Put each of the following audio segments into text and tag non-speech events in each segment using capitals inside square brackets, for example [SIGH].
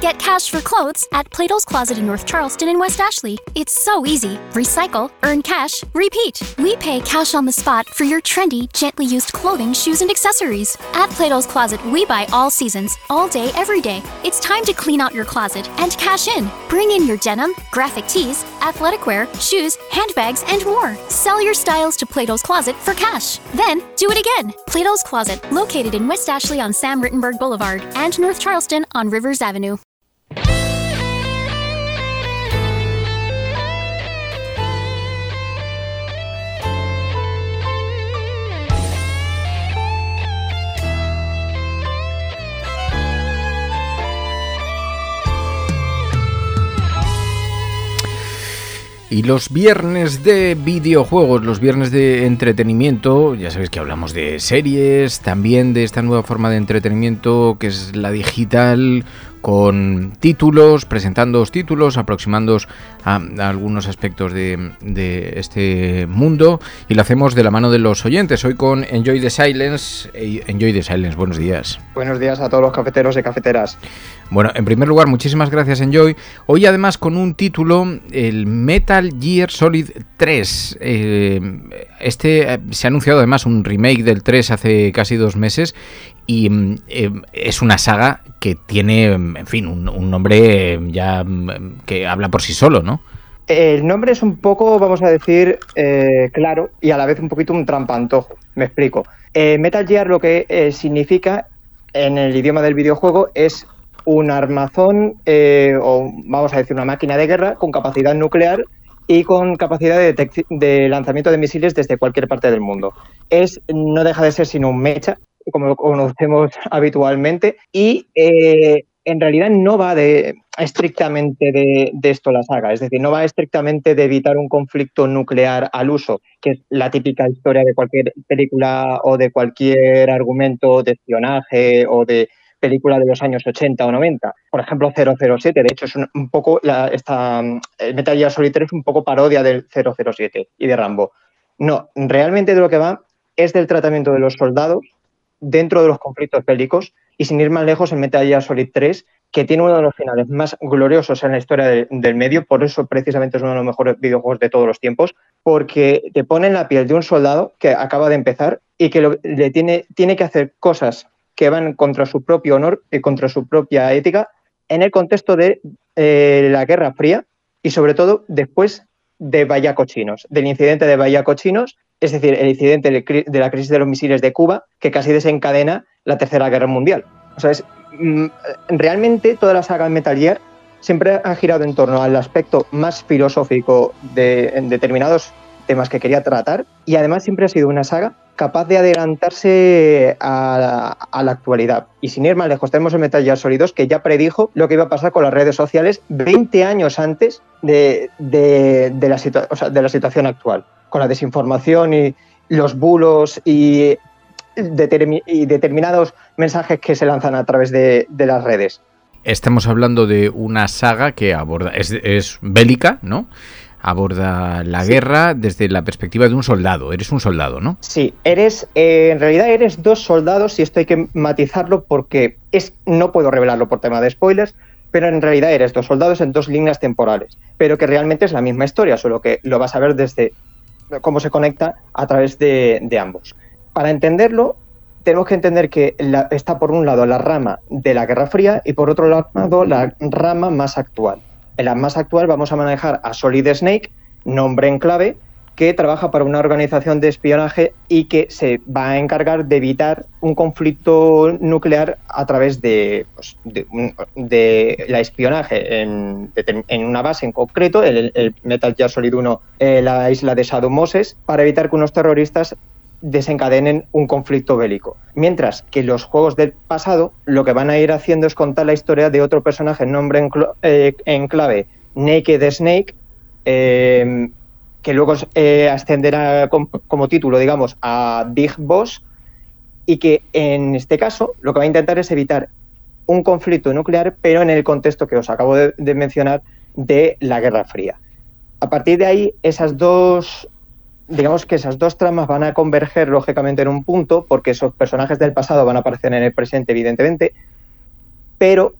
Get cash for clothes at Plato's Closet in North Charleston and West Ashley. It's so easy. Recycle, earn cash, repeat. We pay cash on the spot for your trendy, gently used clothing, shoes, and accessories. At Plato's Closet, we buy all seasons, all day, every day. It's time to clean out your closet and cash in. Bring in your denim, graphic tees, athletic wear, shoes, handbags, and more. Sell your styles to Plato's Closet for cash. Then do it again. Plato's Closet, located in West Ashley on Sam Rittenberg Boulevard and North Charleston on Rivers Avenue. Y los viernes de videojuegos, los viernes de entretenimiento, ya sabéis que hablamos de series, también de esta nueva forma de entretenimiento que es la digital, con títulos, presentando títulos, aproximándoos a, a algunos aspectos de, de, este mundo y lo hacemos de la mano de los oyentes. Hoy con Enjoy the Silence. Enjoy the Silence, buenos días. Buenos días a todos los cafeteros y cafeteras. Bueno, en primer lugar, muchísimas gracias Enjoy. Hoy además con un título, el Metal Gear Solid 3. Eh, este eh, se ha anunciado además un remake del 3 hace casi dos meses y eh, es una saga que tiene, en fin, un, nombre ya que habla por sí solo, ¿no? El nombre es un poco, vamos a decir, eh, claro y a la vez un poquito un trampantojo. Me explico. Eh, Metal Gear lo que eh, significa en el idioma del videojuego es un armazón o vamos a decir una máquina de guerra con capacidad nuclear y con capacidad de, de, lanzamiento de misiles desde cualquier parte del mundo. Es, no deja de ser sino un mecha, como lo conocemos habitualmente, y en realidad no va de, estrictamente de, esto la saga, es decir, no va estrictamente de evitar un conflicto nuclear al uso, que es la típica historia de cualquier película o de cualquier argumento de espionaje o de película de los años 80 o 90. Por ejemplo, 007, de hecho, es un, un poco, la, esta, el Metal Gear Solid 3 es un poco parodia del 007 y de Rambo. No, realmente de lo que va es del tratamiento de los soldados dentro de los conflictos bélicos y sin ir más lejos en Metal Gear Solid 3 que tiene uno de los finales más gloriosos en la historia de, del medio, por eso precisamente es uno de los mejores videojuegos de todos los tiempos, porque te pone en la piel de un soldado que acaba de empezar y que le tiene, tiene que hacer cosas que van contra su propio honor y contra su propia ética en el contexto de eh, la Guerra Fría y sobre todo después de Bahía Cochinos, del incidente de Bahía Cochinos, es decir, el incidente de la crisis de los misiles de Cuba, que casi desencadena la Tercera Guerra Mundial. O sea, es, mm, realmente toda la saga de Metal Gear siempre ha girado en torno al aspecto más filosófico de en determinados temas que quería tratar y además siempre ha sido una saga capaz de adelantarse a la, actualidad. Y sin ir más lejos, tenemos el Metal Gear Solid 2 que ya predijo lo que iba a pasar con las redes sociales 20 años antes de, la, sea, de la situación actual, con la desinformación y los bulos y, determin y determinados mensajes que se lanzan a través de, de las redes. Estamos hablando de una saga que aborda, es, es bélica, ¿no? aborda la sí. guerra desde la perspectiva de un soldado. Eres un soldado, ¿no? Sí, eres, eh, en realidad eres dos soldados y esto hay que matizarlo porque es, no puedo revelarlo por tema de spoilers, pero en realidad eres dos soldados en dos líneas temporales, pero que realmente es la misma historia, solo que lo vas a ver desde cómo se conecta a través de, de ambos. Para entenderlo, tenemos que entender que está por un lado la rama de la Guerra Fría y por otro lado la rama más actual. En la más actual vamos a manejar a Solid Snake, nombre en clave, que trabaja para una organización de espionaje y que se va a encargar de evitar un conflicto nuclear a través de, pues, la espionaje en, una base en concreto, el, el Metal Gear Solid 1, eh, la isla de Shadow Moses, para evitar que unos terroristas desencadenen un conflicto bélico. Mientras que los juegos del pasado lo que van a ir haciendo es contar la historia de otro personaje, nombre en, eh, en clave Naked Snake, eh, que luego eh, ascenderá como, título, digamos, a Big Boss, y que en este caso lo que va a intentar es evitar un conflicto nuclear, pero en el contexto que os acabo de mencionar de la Guerra Fría. A partir de ahí, esas dos digamos que esas dos tramas van a converger lógicamente en un punto, porque esos personajes del pasado van a aparecer en el presente, evidentemente, pero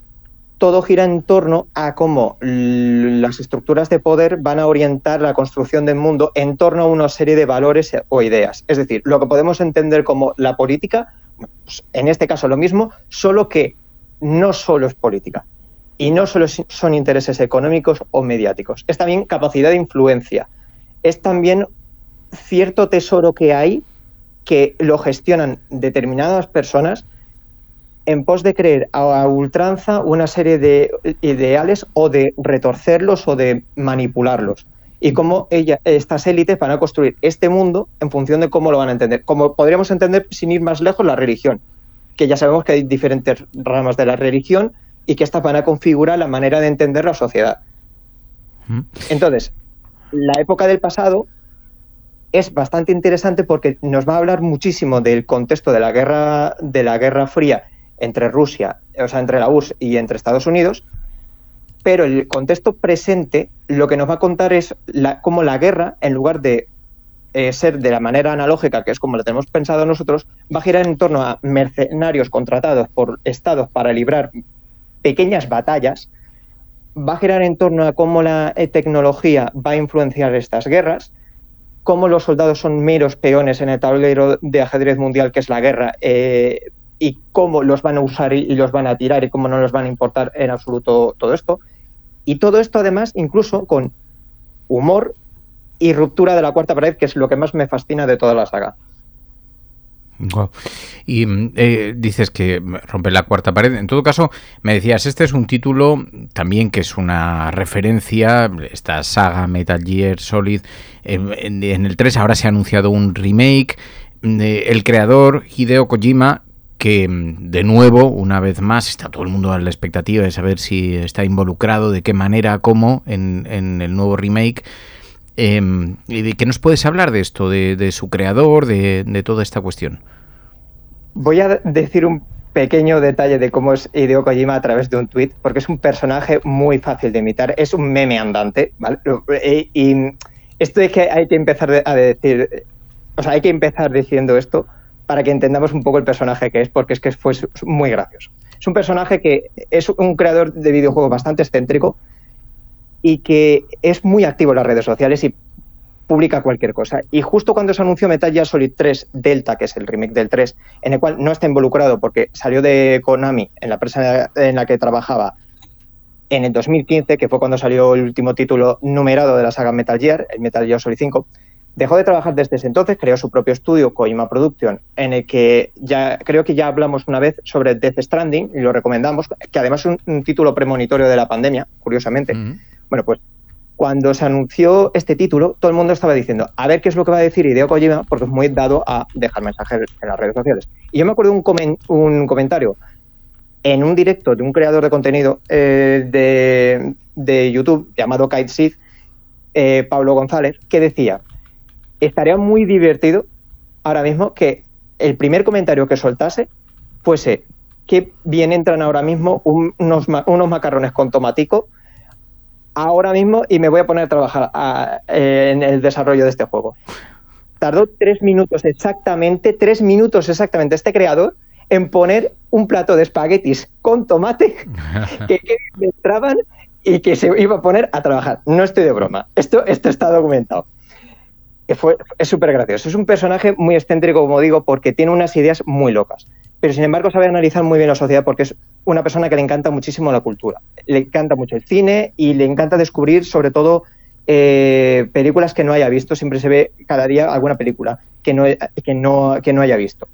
todo gira en torno a cómo las estructuras de poder van a orientar la construcción del mundo en torno a una serie de valores o ideas. Es decir, lo que podemos entender como la política, pues, en este caso lo mismo, solo que no solo es política y no solo son intereses económicos o mediáticos, es también capacidad de influencia, es también cierto tesoro que hay que lo gestionan determinadas personas en pos de creer a ultranza una serie de ideales o de retorcerlos o de manipularlos. Y cómo ella, estas élites van a construir este mundo en función de cómo lo van a entender. Como podríamos entender, sin ir más lejos, la religión, que ya sabemos que hay diferentes ramas de la religión y que estas van a configurar la manera de entender la sociedad. Entonces, la época del pasado es bastante interesante porque nos va a hablar muchísimo del contexto de la guerra, de la Guerra Fría entre Rusia, o sea, entre la URSS y entre Estados Unidos, pero el contexto presente lo que nos va a contar es la, cómo la guerra, en lugar de eh, ser de la manera analógica, que es como lo tenemos pensado nosotros, va a girar en torno a mercenarios contratados por estados para librar pequeñas batallas, va a girar en torno a cómo la eh, tecnología va a influenciar estas guerras, cómo los soldados son meros peones en el tablero de ajedrez mundial que es la guerra eh, y cómo los van a usar y, los van a tirar y cómo no les van a importar en absoluto todo esto. Y todo esto además incluso con humor y ruptura de la cuarta pared, que es lo que más me fascina de toda la saga. Y mm, eh, dices que rompe la cuarta pared. En todo caso, me decías, este es un título también que es una referencia, esta saga Metal Gear Solid. en, el 3 ahora se ha anunciado un remake. Mm, el creador Hideo Kojima, que mm, de nuevo, una vez más, está todo el mundo a la expectativa de saber si está involucrado, de qué manera, cómo en, el nuevo remake. Eh, ¿Qué nos puedes hablar de esto, de, su creador, de, toda esta cuestión? Voy a decir un pequeño detalle de cómo es Hideo Kojima a través de un tweet, porque es un personaje muy fácil de imitar, es un meme andante, ¿vale? Y, y esto es que hay que empezar a decir, o sea, hay que empezar diciendo esto para que entendamos un poco el personaje que es, porque es que fue muy gracioso. Es un personaje que es un creador de videojuegos bastante excéntrico, y que es muy activo en las redes sociales y publica cualquier cosa. Y justo cuando se anunció Metal Gear Solid 3 Delta, que es el remake del 3, en el cual no está involucrado porque salió de Konami, en la empresa en la que trabajaba, en el 2015, que fue cuando salió el último título numerado de la saga Metal Gear, el Metal Gear Solid 5, dejó de trabajar desde ese entonces, creó su propio estudio, Kojima Production, en el que ya creo que ya hablamos una vez sobre Death Stranding y lo recomendamos, que además es un, título premonitorio de la pandemia, curiosamente. Bueno, pues cuando se anunció este título, todo el mundo estaba diciendo, a ver qué es lo que va a decir Hideo Kojima, porque es muy dado a dejar mensajes en las redes sociales. Y yo me acuerdo un, un comentario en un directo de un creador de contenido eh, de, YouTube llamado Kite Seed, eh, Pablo González, que decía, estaría muy divertido ahora mismo que el primer comentario que soltase fuese que bien entran ahora mismo unos, unos macarrones con tomatico ahora mismo y me voy a poner a trabajar en el desarrollo de este juego. Tardó tres minutos exactamente, tres minutos exactamente este creador en poner un plato de espaguetis con tomate [LAUGHS] que, entraban y que se iba a poner a trabajar. No estoy de broma. Esto, esto está documentado. Fue, es súper gracioso. Es un personaje muy excéntrico, como digo, porque tiene unas ideas muy locas pero sin embargo sabe analizar muy bien la sociedad porque es una persona que le encanta muchísimo la cultura, le encanta mucho el cine y le encanta descubrir sobre todo eh, películas que no haya visto, siempre se ve cada día alguna película que no, que no, que no haya visto.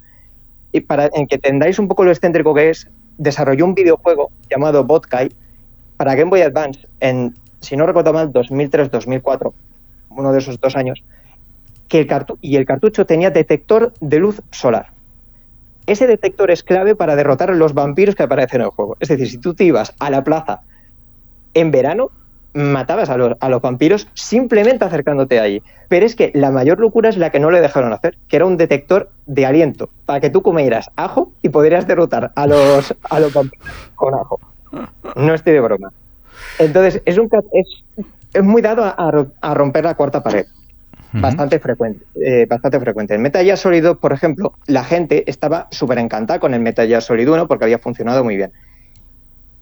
Y para en que entendáis un poco lo excéntrico que es, desarrolló un videojuego llamado Botkai para Game Boy Advance en, si no recuerdo mal, 2003-2004, uno de esos dos años, que el y el cartucho tenía detector de luz solar. Ese detector es clave para derrotar a los vampiros que aparecen en el juego. Es decir, si tú te ibas a la plaza en verano, matabas a los, vampiros simplemente acercándote allí. Pero es que la mayor locura es la que no le dejaron hacer, que era un detector de aliento, para que tú comieras ajo y podrías derrotar a los, a los vampiros con ajo. No estoy de broma. Entonces, es, un, es, muy dado a romper la cuarta pared. Bastante frecuente, eh, bastante frecuente. En Metal Gear Solid 2, por ejemplo, la gente estaba súper encantada con el Metal Gear Solid 1 porque había funcionado muy bien.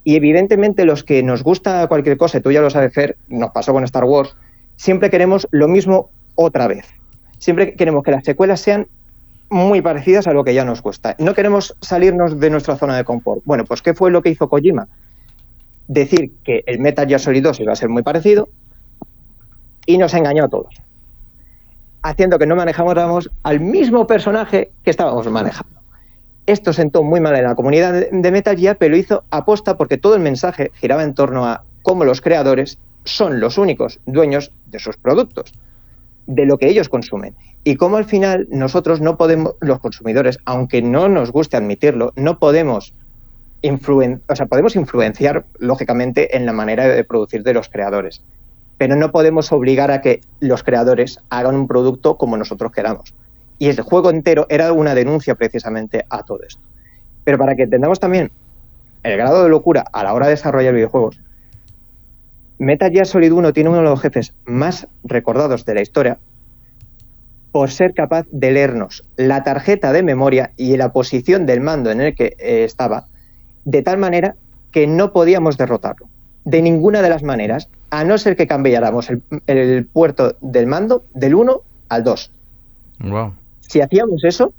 Y evidentemente los que nos gusta cualquier cosa, tú ya lo sabes, Fer, nos pasó con Star Wars, siempre queremos lo mismo otra vez. Siempre queremos que las secuelas sean muy parecidas a lo que ya nos gusta. No queremos salirnos de nuestra zona de confort. Bueno, pues ¿qué fue lo que hizo Kojima? Decir que el Metal Gear Solid 2 iba a ser muy parecido y nos engañó a todos haciendo que no manejamos al mismo personaje que estábamos manejando. Esto sentó muy mal en la comunidad de Metal Gear, pero hizo aposta porque todo el mensaje giraba en torno a cómo los creadores son los únicos dueños de sus productos, de lo que ellos consumen. Y cómo al final nosotros no podemos, los consumidores, aunque no nos guste admitirlo, no podemos, o sea, podemos influenciar, lógicamente, en la manera de producir de los creadores pero no podemos obligar a que los creadores hagan un producto como nosotros queramos. Y el juego entero era una denuncia precisamente a todo esto. Pero para que entendamos también el grado de locura a la hora de desarrollar videojuegos, Metal Gear Solid 1 tiene uno de los jefes más recordados de la historia por ser capaz de leernos la tarjeta de memoria y la posición del mando en el que eh, estaba, de tal manera que no podíamos derrotarlo de ninguna de las maneras, a no ser que cambiáramos el, puerto del mando del 1 al 2. Si hacíamos eso,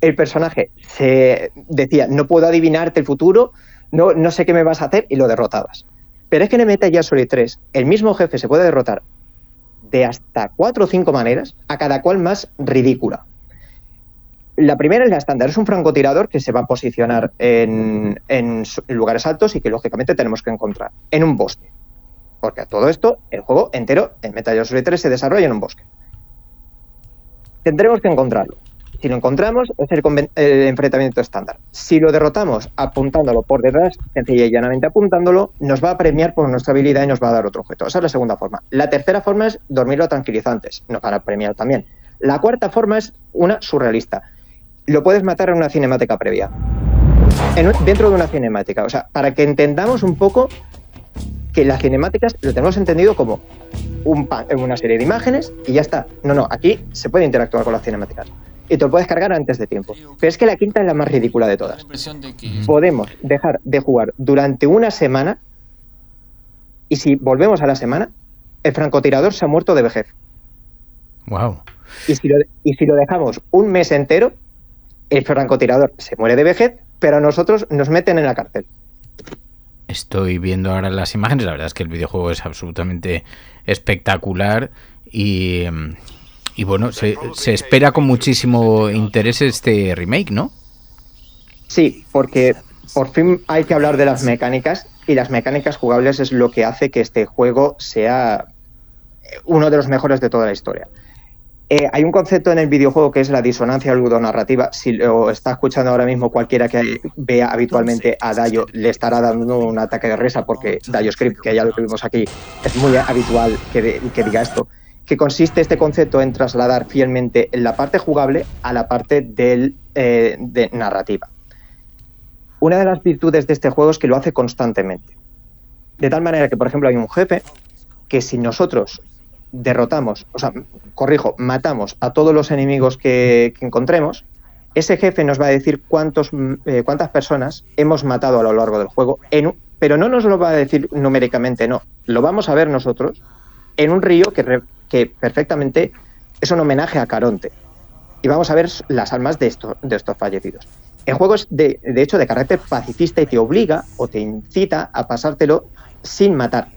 el personaje se decía, no puedo adivinarte el futuro, no, no sé qué me vas a hacer, y lo derrotabas. Pero es que en Metal Gear Solid 3, el mismo jefe se puede derrotar de hasta cuatro o cinco maneras, a cada cual más ridícula. La primera es la estándar, es un francotirador que se va a posicionar en, lugares altos y que lógicamente tenemos que encontrar en un bosque. Porque a todo esto, el juego entero en Metal Gear Solid 3 se desarrolla en un bosque. Tendremos que encontrarlo. Si lo encontramos, es el, enfrentamiento estándar. Si lo derrotamos apuntándolo por detrás, sencilla y llanamente apuntándolo, nos va a premiar por nuestra habilidad y nos va a dar otro objeto. Esa es la segunda forma. La tercera forma es dormirlo tranquilizantes. Nos van premiar también. La cuarta forma es una surrealista lo puedes matar en una cinemática previa. dentro de una cinemática. O sea, para que entendamos un poco que las cinemáticas lo tenemos entendido como un, una serie de imágenes y ya está. No, no, aquí se puede interactuar con las cinemáticas. Y te lo puedes cargar antes de tiempo. Pero es que la quinta es la más ridícula de todas. Podemos dejar de jugar durante una semana y si volvemos a la semana, el francotirador se ha muerto de vejez. Wow. Y si y si lo dejamos un mes entero, el francotirador se muere de vejez, pero a nosotros nos meten en la cárcel. Estoy viendo ahora las imágenes, la verdad es que el videojuego es absolutamente espectacular y, bueno, se, espera con muchísimo interés este remake, ¿no? Sí, porque por fin hay que hablar de las mecánicas y las mecánicas jugables es lo que hace que este juego sea uno de los mejores de toda la historia. Eh, hay un concepto en el videojuego que es la disonancia ludonarrativa. Si lo está escuchando ahora mismo cualquiera que vea habitualmente a Dayo, le estará dando un ataque de risa porque Dayo Script, que ya lo tuvimos aquí, es muy habitual que, diga esto. Que consiste este concepto en trasladar fielmente la parte jugable a la parte del, eh, de narrativa. Una de las virtudes de este juego es que lo hace constantemente. De tal manera que, por ejemplo, hay un jefe que si nosotros derrotamos, o sea, corrijo, matamos a todos los enemigos que, encontremos, ese jefe nos va a decir cuántos, eh, cuántas personas hemos matado a lo largo del juego, en, pero no nos lo va a decir numéricamente, no, lo vamos a ver nosotros en un río que, que perfectamente es un homenaje a Caronte. Y vamos a ver las almas de, estos de estos fallecidos. El juego es de, de hecho de carácter pacifista y te obliga o te incita a pasártelo sin matar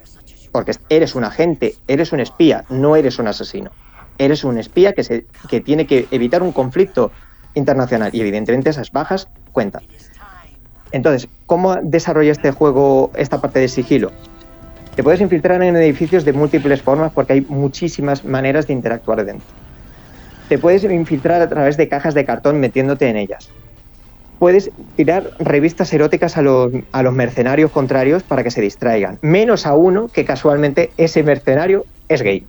porque eres un agente, eres un espía, no eres un asesino. Eres un espía que, se, que tiene que evitar un conflicto internacional y evidentemente esas bajas cuentan. Entonces, ¿cómo desarrolla este juego esta parte de sigilo? Te puedes infiltrar en edificios de múltiples formas porque hay muchísimas maneras de interactuar dentro. te puedes infiltrar a través de cajas de cartón metiéndote en ellas. Puedes tirar revistas eróticas a los, a los mercenarios contrarios para que se distraigan. Menos a uno que casualmente ese mercenario es gay.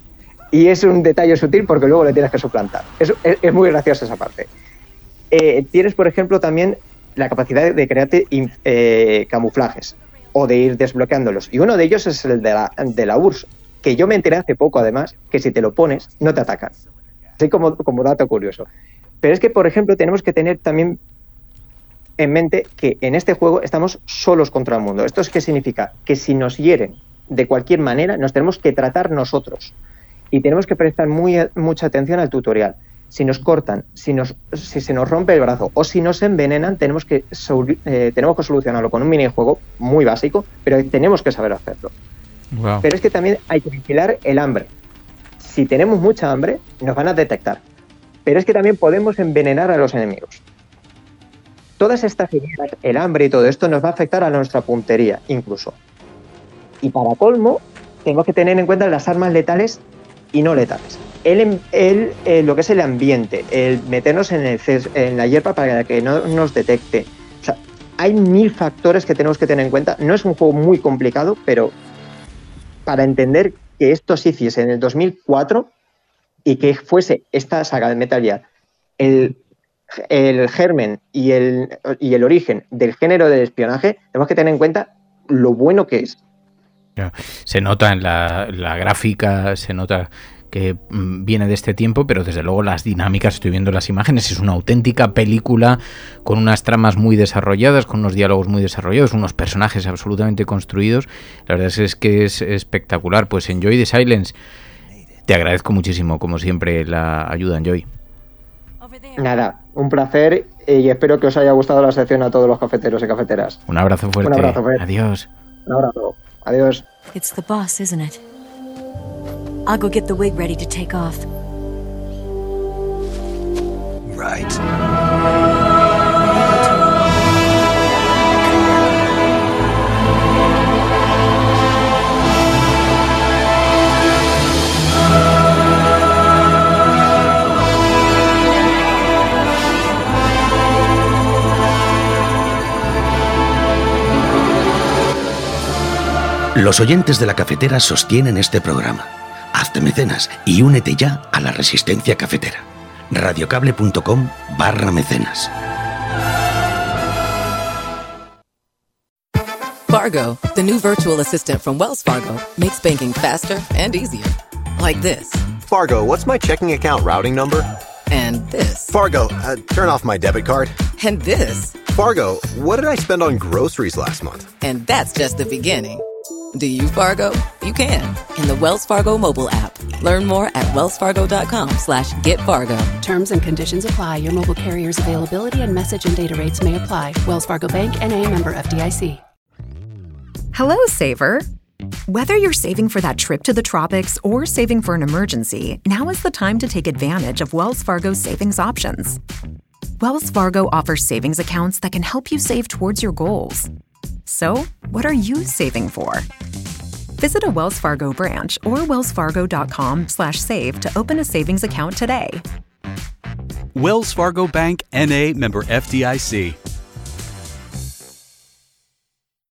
Y es un detalle sutil porque luego le tienes que suplantar. Es, es, muy graciosa esa parte. Eh, tienes, por ejemplo, también la capacidad de crearte eh, camuflajes o de ir desbloqueándolos. Y uno de ellos es el de la, de la URSS, que yo me enteré hace poco, además, que si te lo pones, no te atacan. Así como, como dato curioso. Pero es que, por ejemplo, tenemos que tener también en mente que en este juego estamos solos contra el mundo. ¿Esto es qué significa? Que si nos hieren de cualquier manera, nos tenemos que tratar nosotros. Y tenemos que prestar muy, mucha atención al tutorial. Si nos cortan, si, nos, si se nos rompe el brazo o si nos envenenan, tenemos que, eh, tenemos que solucionarlo con un minijuego muy básico, pero tenemos que saber hacerlo. Wow. Pero es que también hay que vigilar el hambre. Si tenemos mucha hambre, nos van a detectar. Pero es que también podemos envenenar a los enemigos. Todas estas ideas, el hambre y todo esto nos va a afectar a nuestra puntería, incluso. Y para colmo, tenemos que tener en cuenta las armas letales y no letales. El, el, el, lo que es el ambiente, el meternos en, en la hierba para que no nos detecte. O sea, hay mil factores que tenemos que tener en cuenta. No es un juego muy complicado, pero para entender que esto se hiciese en el 2004 y que fuese esta saga de Metal Gear el, el germen y el, y el origen del género del espionaje, tenemos que tener en cuenta lo bueno que es. Se nota en la, la gráfica, se nota que mm, viene de este tiempo, pero desde luego las dinámicas, estoy viendo las imágenes, es una auténtica película con unas tramas muy desarrolladas, con unos diálogos muy desarrollados, unos personajes absolutamente construidos. La verdad es que es espectacular. Pues Enjoy the Silence, te agradezco muchísimo, como siempre, la ayuda, Enjoy. Nada, un placer y espero que os haya gustado la sección a todos los cafeteros y cafeteras. Un abrazo fuerte. Un abrazo fuerte. Adiós. Un abrazo. Adiós. It's the boss, isn't it? I'll go get the wig ready to take off. Right. Los oyentes de la cafetera sostienen este programa. Hazte mecenas y únete ya a la resistencia cafetera. radiocable.com barra mecenas. Fargo, the new virtual assistant from Wells Fargo, makes banking faster and easier. Like this. Fargo, what's my checking account routing number? And this. Fargo, uh, turn off my debit card. And this. Fargo, what did I spend on groceries last month? And that's just the beginning. Do you Fargo? You can in the Wells Fargo mobile app. Learn more at wellsfargo.com slash get Fargo. Terms and conditions apply. Your mobile carrier's availability and message and data rates may apply. Wells Fargo Bank and a member FDIC. Hello, Saver. Whether you're saving for that trip to the tropics or saving for an emergency, now is the time to take advantage of Wells Fargo's savings options. Wells Fargo offers savings accounts that can help you save towards your goals. So, what are you saving for? Visit a Wells Fargo branch or wellsfargo.com/save to open a savings account today. Wells Fargo Bank NA member FDIC.